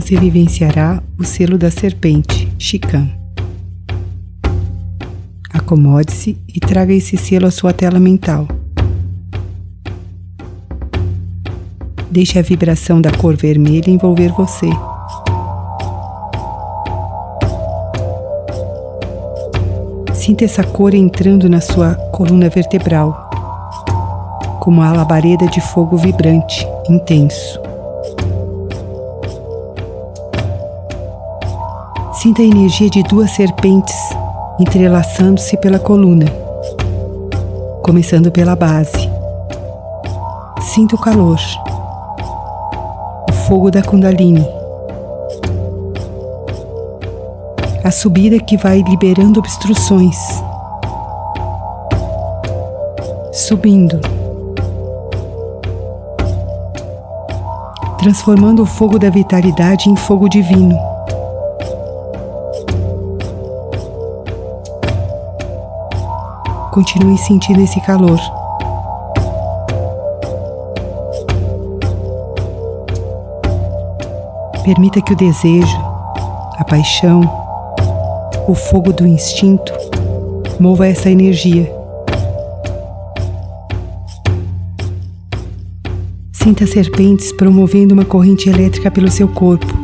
você vivenciará o selo da serpente, Shikan. Acomode-se e traga esse selo à sua tela mental. Deixe a vibração da cor vermelha envolver você. Sinta essa cor entrando na sua coluna vertebral, como a labareda de fogo vibrante, intenso. Sinta a energia de duas serpentes entrelaçando-se pela coluna, começando pela base. Sinta o calor, o fogo da Kundalini, a subida que vai liberando obstruções, subindo, transformando o fogo da vitalidade em fogo divino. Continue sentindo esse calor. Permita que o desejo, a paixão, o fogo do instinto mova essa energia. Sinta serpentes promovendo uma corrente elétrica pelo seu corpo,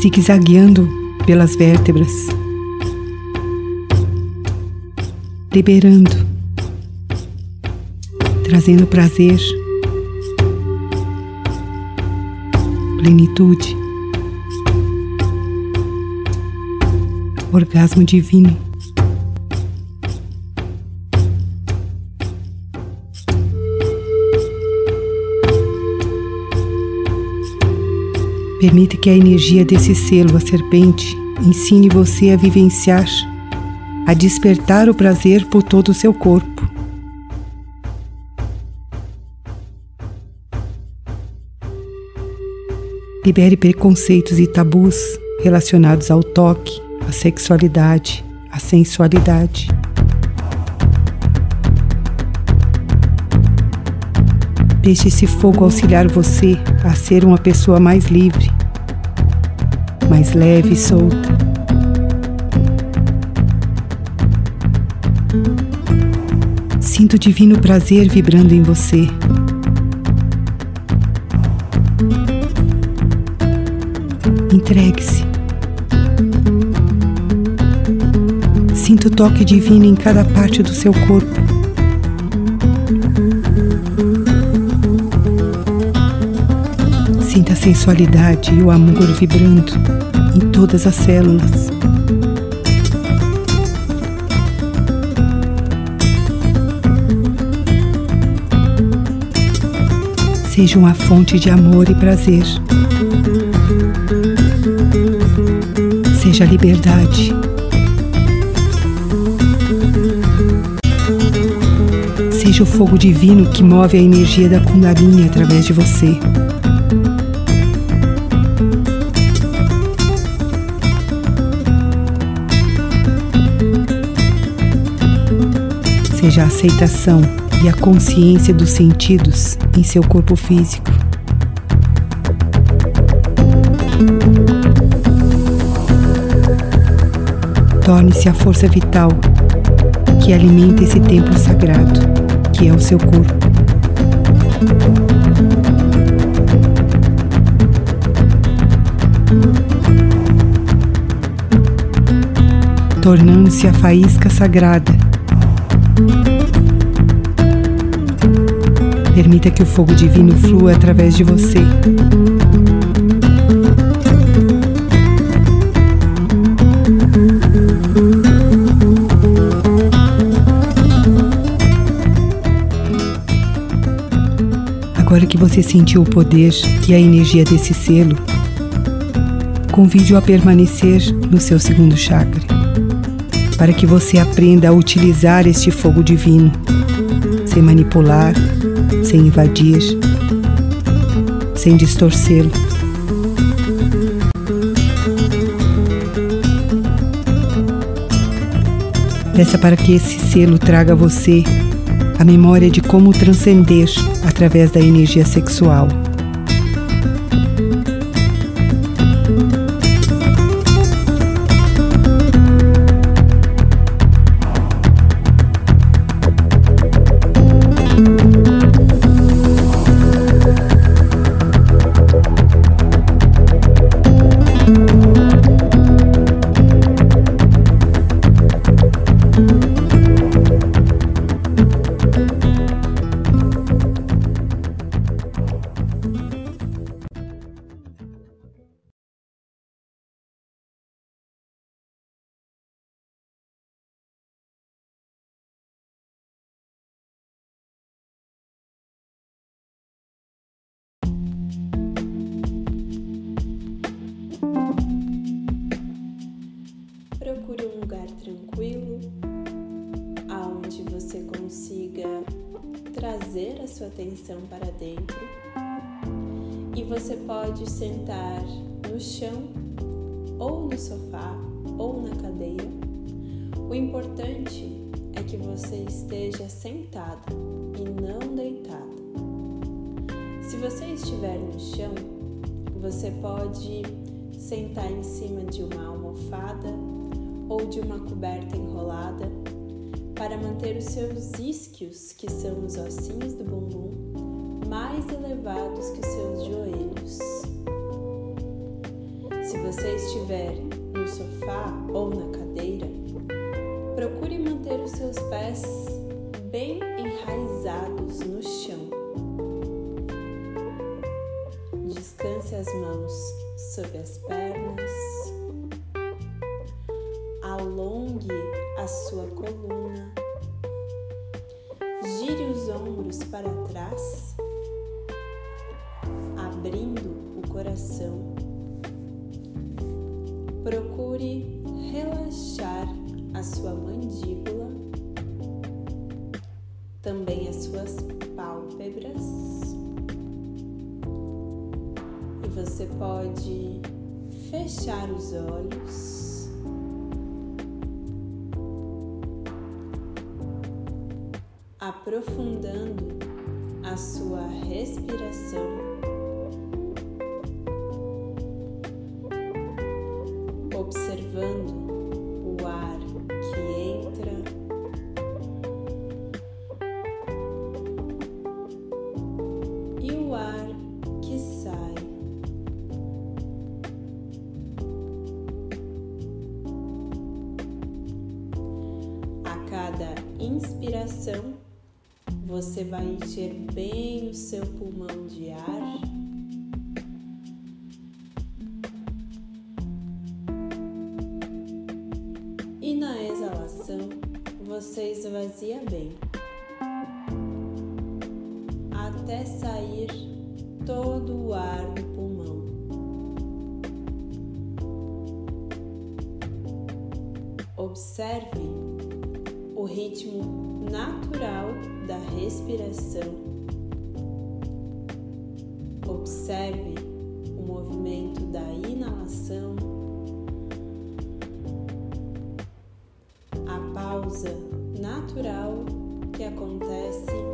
zigue-zagueando pelas vértebras liberando, trazendo prazer, plenitude, orgasmo divino. Permite que a energia desse selo, a serpente, ensine você a vivenciar a despertar o prazer por todo o seu corpo. Libere preconceitos e tabus relacionados ao toque, à sexualidade, à sensualidade. Deixe esse fogo auxiliar você a ser uma pessoa mais livre, mais leve e solta. Sinto divino prazer vibrando em você. Entregue-se. Sinto o toque divino em cada parte do seu corpo. Sinta a sensualidade e o amor vibrando em todas as células. Seja uma fonte de amor e prazer. Seja liberdade. Seja o fogo divino que move a energia da Kundalini através de você. Seja a aceitação e a consciência dos sentidos em seu corpo físico. Torne-se a força vital que alimenta esse templo sagrado, que é o seu corpo. Tornando-se a faísca sagrada Permita que o fogo divino flua através de você. Agora que você sentiu o poder e a energia desse selo, convide-o a permanecer no seu segundo chakra, para que você aprenda a utilizar este fogo divino, sem manipular sem invadir, sem distorcê-lo. Peça para que esse selo traga a você a memória de como transcender através da energia sexual. Atenção para dentro e você pode sentar no chão ou no sofá ou na cadeira. O importante é que você esteja sentado e não deitado. Se você estiver no chão, você pode sentar em cima de uma almofada ou de uma coberta enrolada para manter os seus isquios, que são os ossinhos do bumbum, mais elevados que os seus joelhos. Se você estiver no sofá ou na cadeira, procure manter os seus pés bem enraizados no chão. Descanse as mãos sobre as pernas alongue a sua coluna, gire os ombros para trás, abrindo o coração. Procure relaxar a sua mandíbula, também as suas pálpebras. E você pode fechar os olhos. aprofundando a sua respiração. Observando o ar que entra e o ar que sai. A cada inspiração, você vai encher bem o seu pulmão de ar. Observe o ritmo natural da respiração. Observe o movimento da inalação, a pausa natural que acontece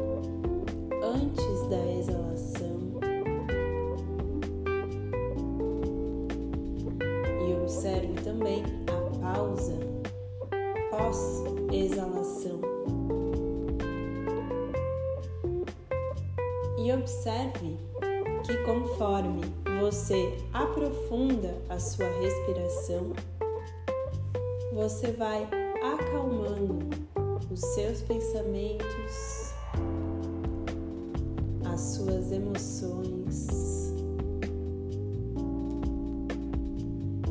você aprofunda a sua respiração, você vai acalmando os seus pensamentos, as suas emoções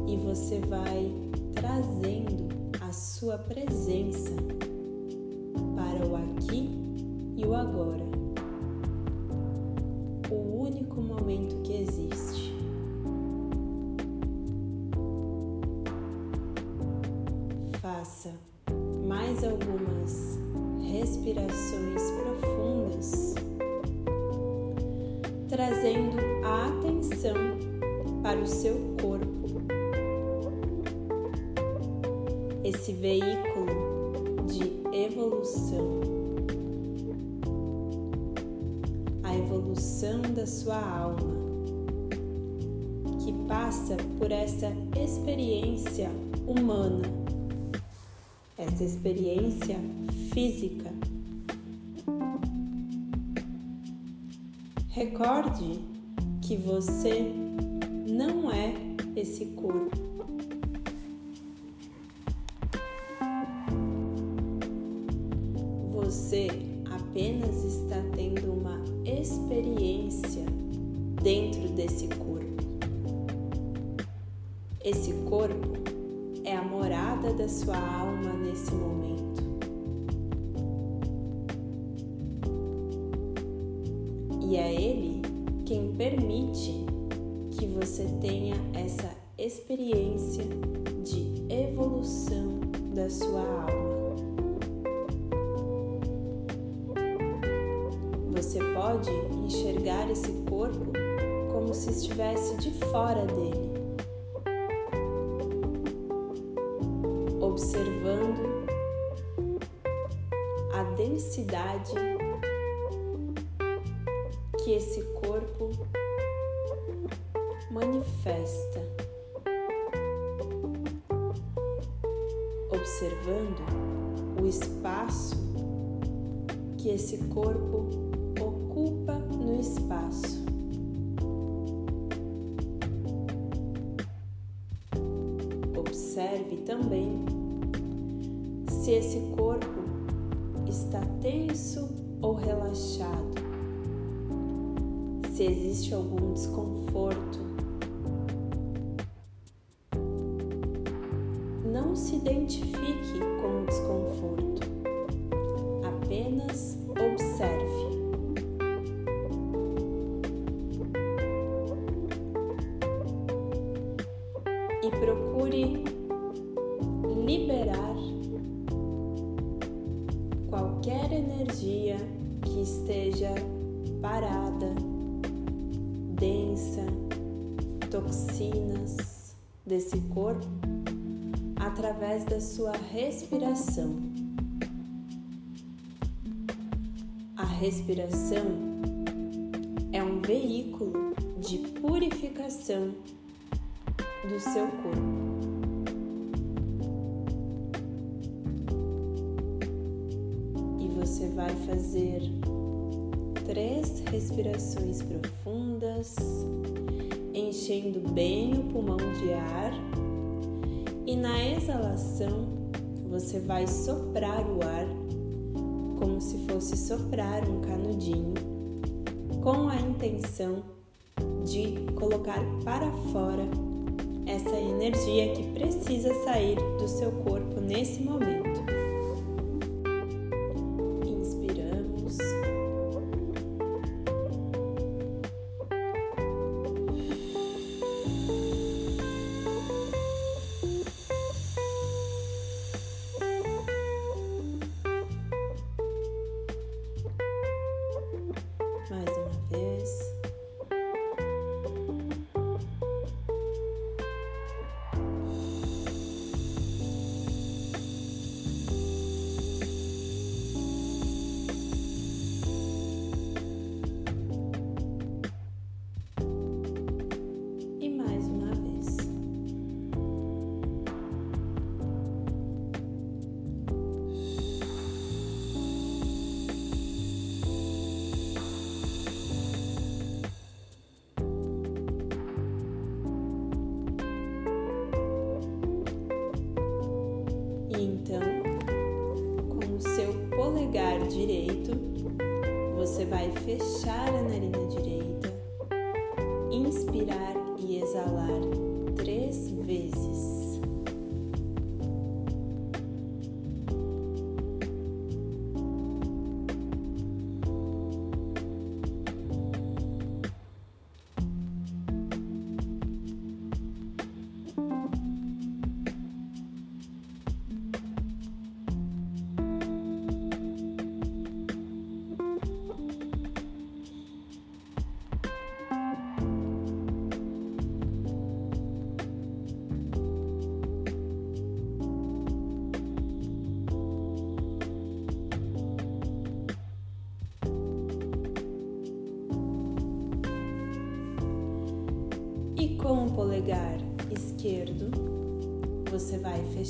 e você vai trazendo a sua presença para o aqui e o agora Esse veículo de evolução. evolução da sua alma, que passa por essa experiência humana, essa experiência física. Recorde que você não é esse corpo. Da sua alma nesse momento. E é ele quem permite que você tenha essa experiência de evolução da sua alma. Você pode enxergar esse corpo como se estivesse de fora dele, densidade que esse corpo manifesta, observando o espaço que esse corpo ocupa no espaço. Observe também se esse corpo tenso ou relaxado, se existe algum desconforto. Qualquer energia que esteja parada, densa, toxinas desse corpo através da sua respiração. A respiração é um veículo de purificação do seu corpo. Respirações profundas, enchendo bem o pulmão de ar, e na exalação você vai soprar o ar como se fosse soprar um canudinho, com a intenção de colocar para fora essa energia que precisa sair do seu corpo nesse momento.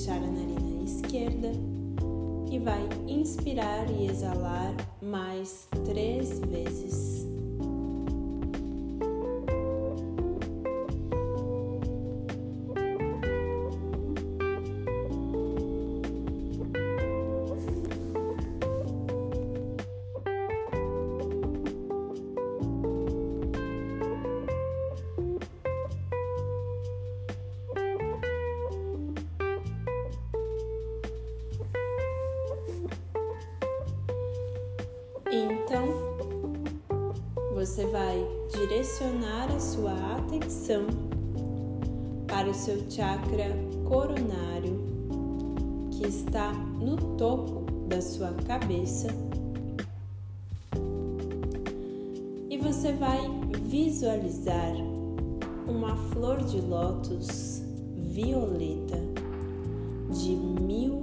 Fechar a narina esquerda e vai inspirar e exalar mais três vezes. Seu chakra coronário, que está no topo da sua cabeça. E você vai visualizar uma flor de lótus violeta de mil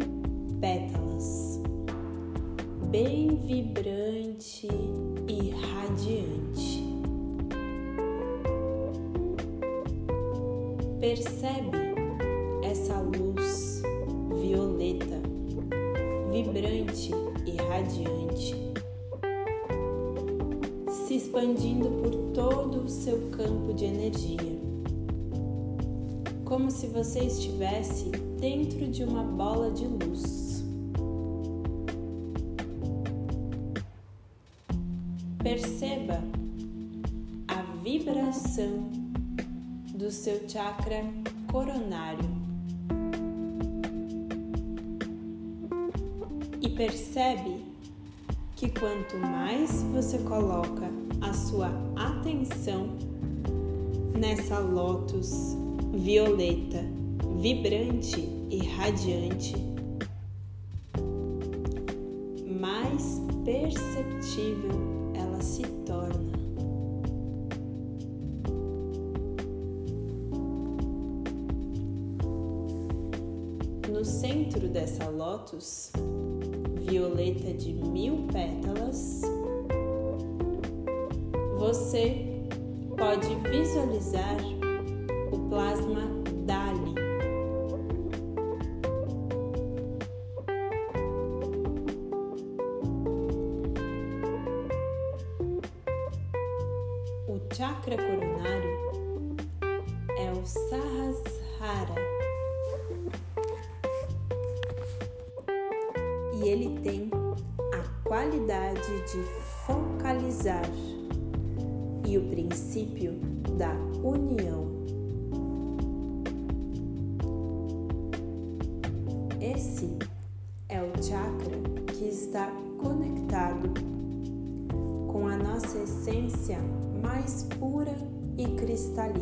pétalas, bem vibrante e radiante. Percebe essa luz violeta, vibrante e radiante, se expandindo por todo o seu campo de energia, como se você estivesse dentro de uma bola de luz. Perceba a vibração do seu chakra coronário. E percebe que quanto mais você coloca a sua atenção nessa lótus violeta, vibrante e radiante, mais perceptível violeta de mil pétalas, você pode visualizar o plasma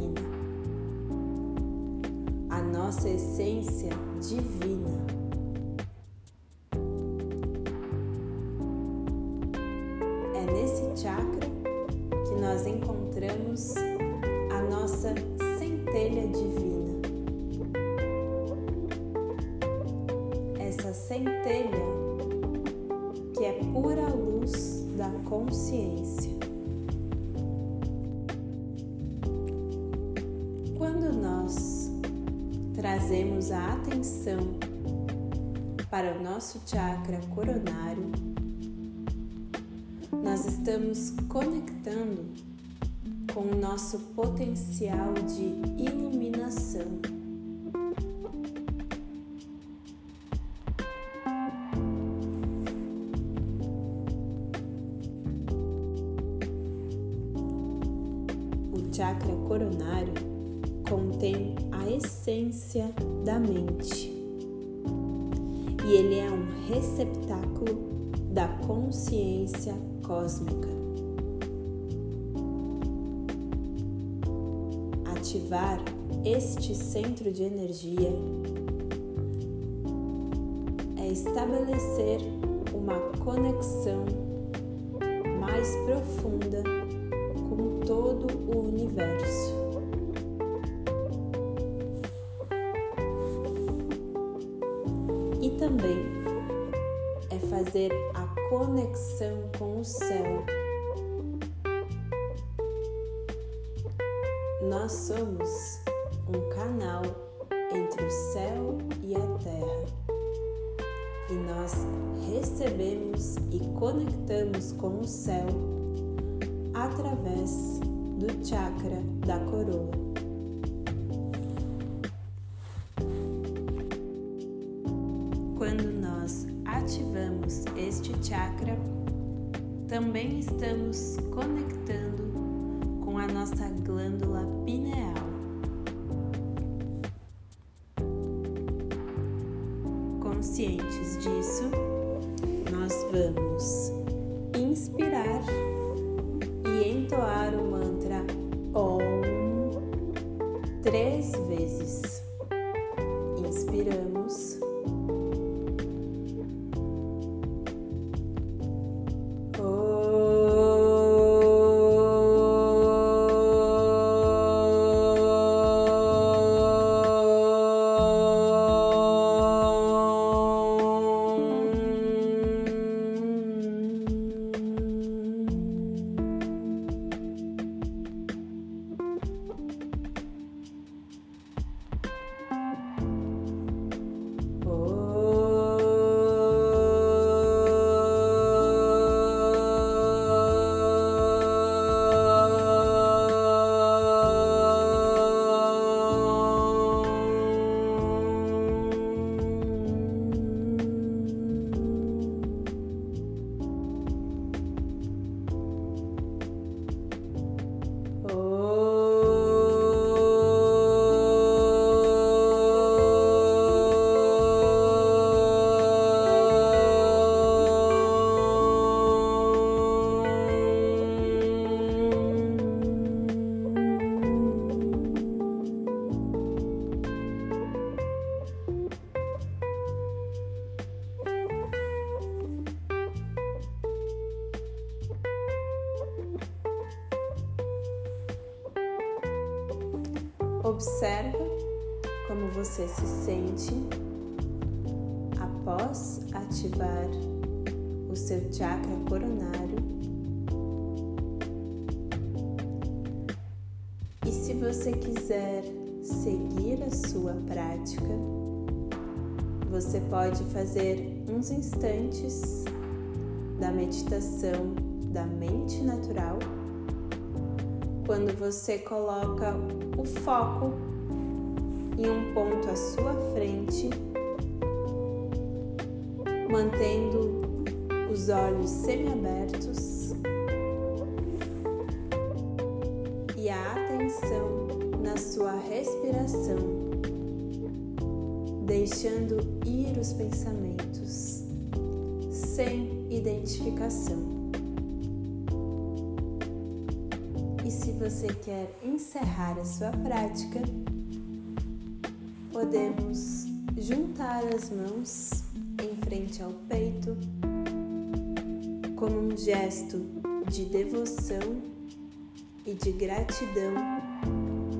cristalina, a nossa essência divina. É nesse chakra que nós encontramos a nossa centelha divina. Essa centelha atenção para o nosso chakra coronário, nós estamos conectando com o nosso potencial de iluminação. O chakra coronário contém essência da mente e ele é um receptáculo da consciência cósmica. Ativar este centro de energia é estabelecer uma conexão mais profunda também é fazer a conexão com o céu. Nós somos um canal entre o céu e a terra. E nós recebemos e conectamos com o céu através do chakra da coroa. conscientes disso, nós vamos inspirar e entoar o mantra OM três vezes. Inspirando Observa como você se sente após ativar o seu chakra coronário. E se você quiser seguir a sua prática, você pode fazer uns instantes da meditação da mente natural quando você coloca o foco em um ponto à sua frente, mantendo os olhos semiabertos e a atenção na sua respiração, deixando ir os pensamentos sem identificação. E se você quer encerrar a sua prática, podemos juntar as mãos em frente ao peito como um gesto de devoção e de gratidão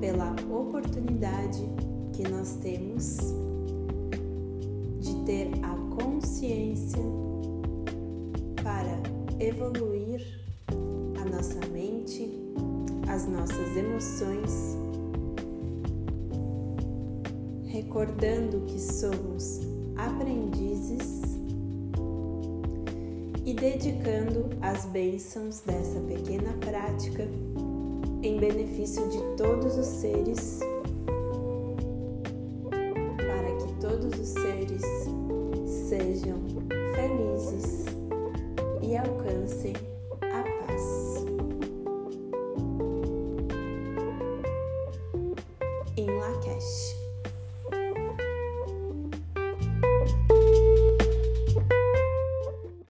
pela oportunidade que nós temos de ter a consciência para evoluir nossa mente as nossas emoções, recordando que somos aprendizes e dedicando as bênçãos dessa pequena prática em benefício de todos os seres,